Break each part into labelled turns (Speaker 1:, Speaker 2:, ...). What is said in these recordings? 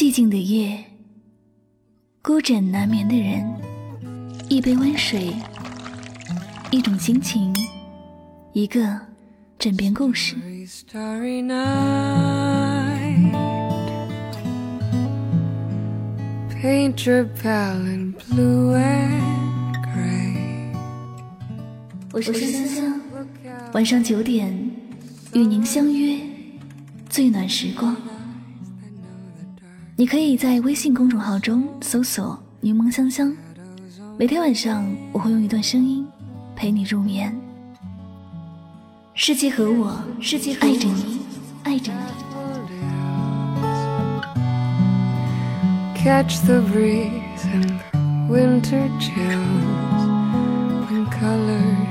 Speaker 1: 寂静的夜，孤枕难眠的人，一杯温水，一种心情，一个枕边故事。我是香香，晚上九点与您相约最暖时光。你可以在微信公众号中搜索“柠檬香香”，每天晚上我会用一段声音陪你入眠。世界和我，世界爱着你，爱着你。Catch the breeze and winter chills and colors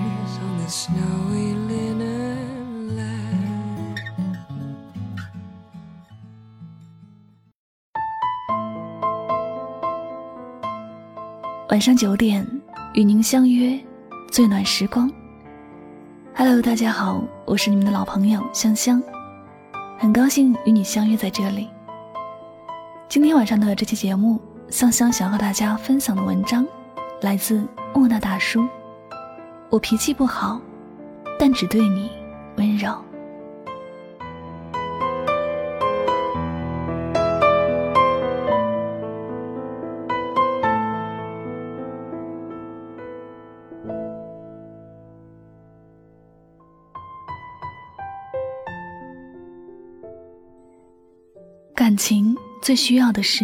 Speaker 1: 晚上九点，与您相约最暖时光。Hello，大家好，我是你们的老朋友香香，很高兴与你相约在这里。今天晚上的这期节目，香香想和大家分享的文章来自莫那大叔。我脾气不好，但只对你温柔。感情最需要的是，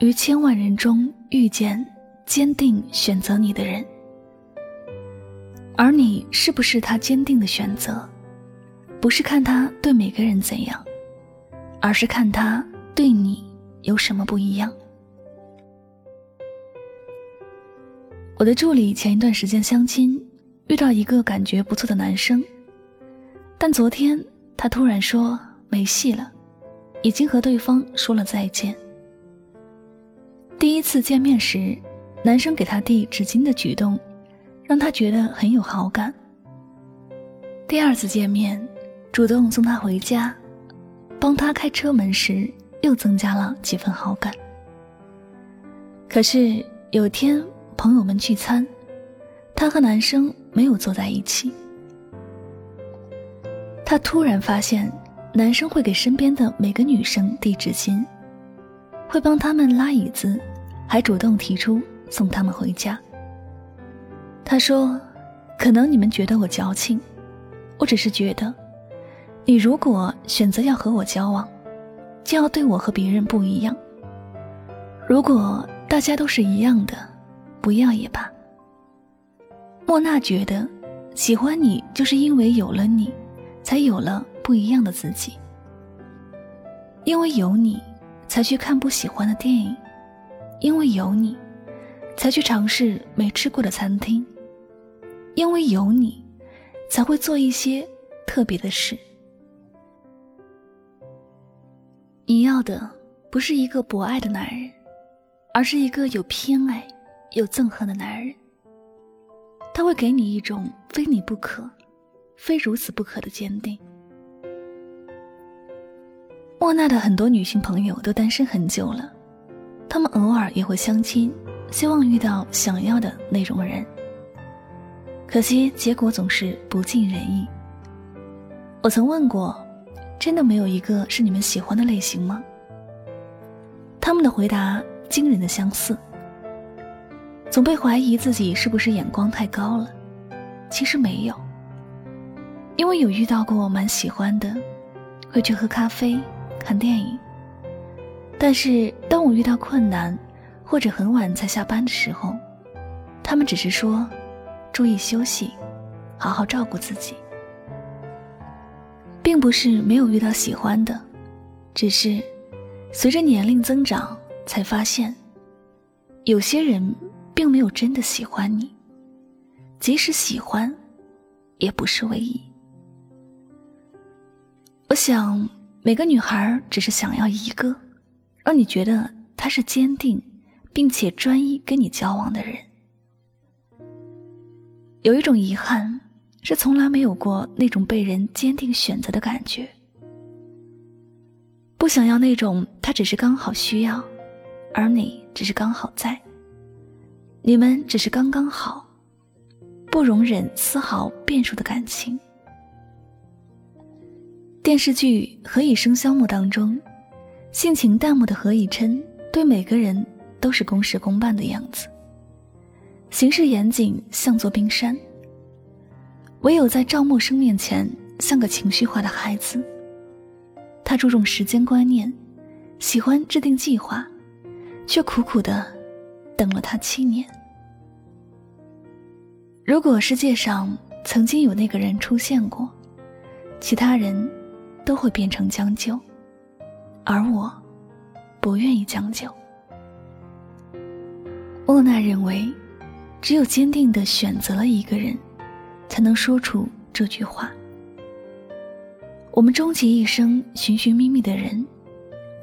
Speaker 1: 于千万人中遇见坚定选择你的人，而你是不是他坚定的选择，不是看他对每个人怎样，而是看他对你有什么不一样。我的助理前一段时间相亲，遇到一个感觉不错的男生，但昨天他突然说没戏了。已经和对方说了再见。第一次见面时，男生给他递纸巾的举动，让他觉得很有好感。第二次见面，主动送他回家，帮他开车门时，又增加了几分好感。可是有天朋友们聚餐，他和男生没有坐在一起，他突然发现。男生会给身边的每个女生递纸巾，会帮他们拉椅子，还主动提出送他们回家。他说：“可能你们觉得我矫情，我只是觉得，你如果选择要和我交往，就要对我和别人不一样。如果大家都是一样的，不要也罢。”莫娜觉得，喜欢你就是因为有了你，才有了。不一样的自己，因为有你，才去看不喜欢的电影；因为有你，才去尝试没吃过的餐厅；因为有你，才会做一些特别的事。你要的不是一个博爱的男人，而是一个有偏爱、有憎恨的男人。他会给你一种非你不可、非如此不可的坚定。莫娜的很多女性朋友都单身很久了，她们偶尔也会相亲，希望遇到想要的那种人。可惜结果总是不尽人意。我曾问过，真的没有一个是你们喜欢的类型吗？他们的回答惊人的相似。总被怀疑自己是不是眼光太高了，其实没有，因为有遇到过蛮喜欢的，会去喝咖啡。看电影，但是当我遇到困难，或者很晚才下班的时候，他们只是说：“注意休息，好好照顾自己。”并不是没有遇到喜欢的，只是随着年龄增长，才发现有些人并没有真的喜欢你，即使喜欢，也不是唯一。我想。每个女孩只是想要一个，让你觉得他是坚定，并且专一跟你交往的人。有一种遗憾，是从来没有过那种被人坚定选择的感觉。不不想要那种他只是刚好需要，而你只是刚好在，你们只是刚刚好，不容忍丝毫变数的感情。电视剧《何以笙箫默》当中，性情淡漠的何以琛对每个人都是公事公办的样子，行事严谨，像座冰山。唯有在赵默笙面前，像个情绪化的孩子。他注重时间观念，喜欢制定计划，却苦苦的等了他七年。如果世界上曾经有那个人出现过，其他人。都会变成将就，而我，不愿意将就。莫娜认为，只有坚定的选择了一个人，才能说出这句话。我们终其一生寻寻觅觅的人，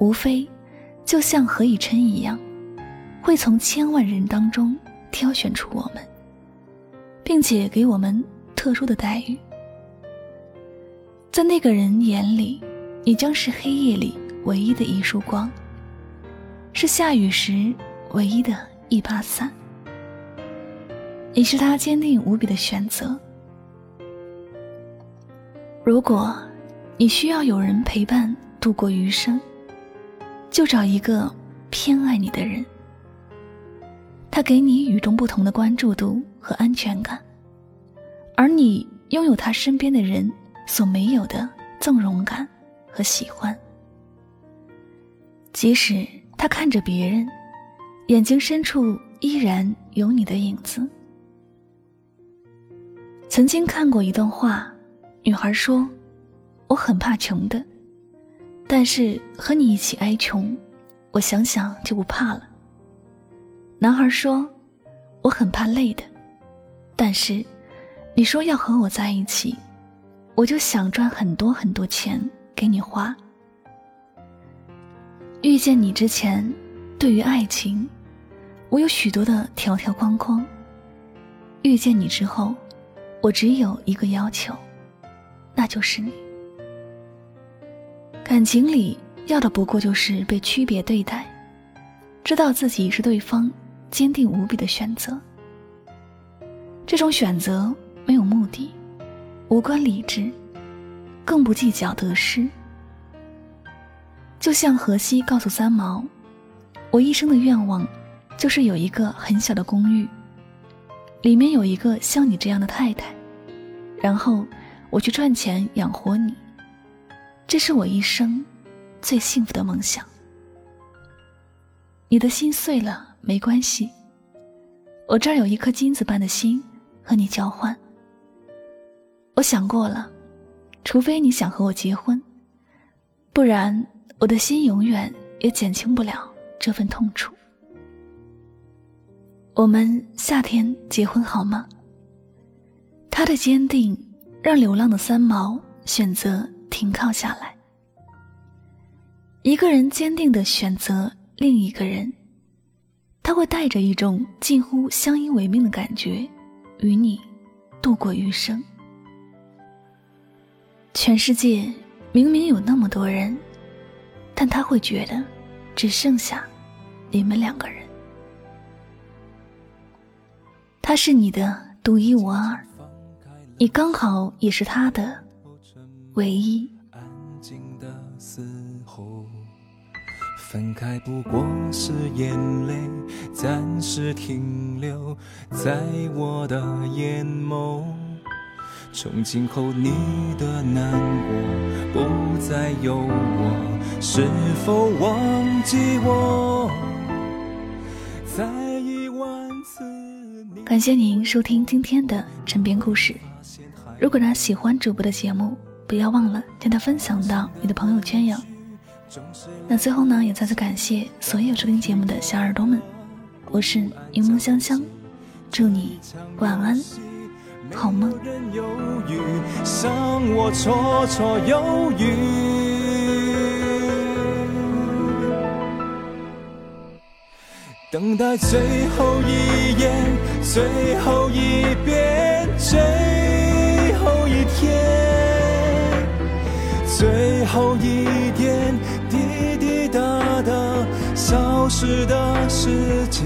Speaker 1: 无非就像何以琛一样，会从千万人当中挑选出我们，并且给我们特殊的待遇。在那个人眼里，你将是黑夜里唯一的一束光，是下雨时唯一的一把伞。你是他坚定无比的选择。如果你需要有人陪伴度过余生，就找一个偏爱你的人，他给你与众不同的关注度和安全感，而你拥有他身边的人。所没有的纵容感和喜欢，即使他看着别人，眼睛深处依然有你的影子。曾经看过一段话，女孩说：“我很怕穷的，但是和你一起挨穷，我想想就不怕了。”男孩说：“我很怕累的，但是你说要和我在一起。”我就想赚很多很多钱给你花。遇见你之前，对于爱情，我有许多的条条框框。遇见你之后，我只有一个要求，那就是你。感情里要的不过就是被区别对待，知道自己是对方坚定无比的选择。这种选择没有目的。无关理智，更不计较得失。就像荷西告诉三毛：“我一生的愿望，就是有一个很小的公寓，里面有一个像你这样的太太，然后我去赚钱养活你，这是我一生最幸福的梦想。”你的心碎了没关系，我这儿有一颗金子般的心和你交换。我想过了，除非你想和我结婚，不然我的心永远也减轻不了这份痛楚。我们夏天结婚好吗？他的坚定让流浪的三毛选择停靠下来。一个人坚定的选择另一个人，他会带着一种近乎相依为命的感觉，与你度过余生。全世界明明有那么多人，但他会觉得只剩下你们两个人。他是你的独一无二，你刚好也是他的唯一。
Speaker 2: 分开不过是眼泪暂时停留在我的眼眸。从今后你的难过不再有我，是否忘记我？再一次。
Speaker 1: 感谢您收听今天的枕边故事。如果呢喜欢主播的节目，不要忘了将它分享到你的朋友圈哟。那最后呢，也再次感谢所有收听节目的小耳朵们，我是柠檬香香，祝你晚安。好吗？
Speaker 2: 让我绰绰有余。等待最后一眼，最后一遍，最后一天。最后一点滴滴答答消失的时间，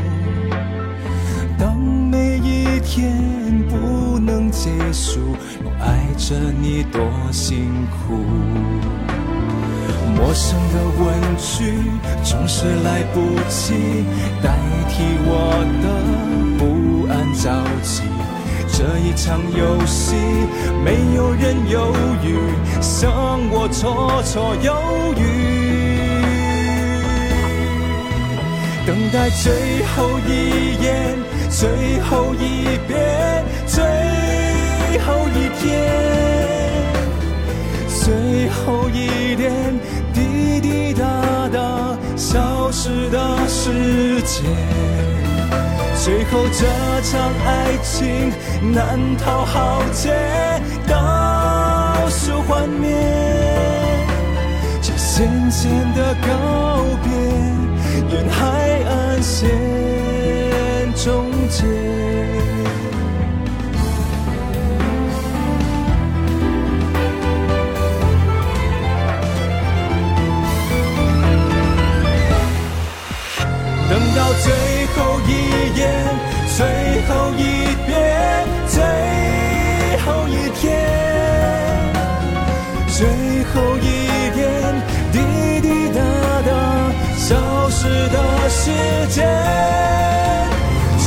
Speaker 2: 天不能结束，我爱着你多辛苦。陌生的问句总是来不及代替我的不安着急。这一场游戏，没有人犹豫，像我绰绰有余。等待最后一眼，最后一遍，最后一天，最后一点滴滴答答消失的时间。最后这场爱情难逃浩劫，倒数幻灭，这咸咸的告别，沿海岸线终结。等到最后一眼，最后一遍，最后一天，最后一点滴滴答答消失的时间，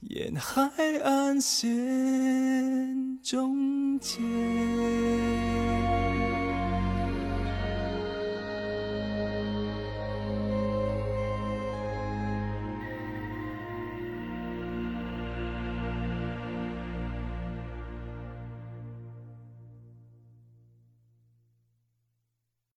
Speaker 2: 沿海岸线终结。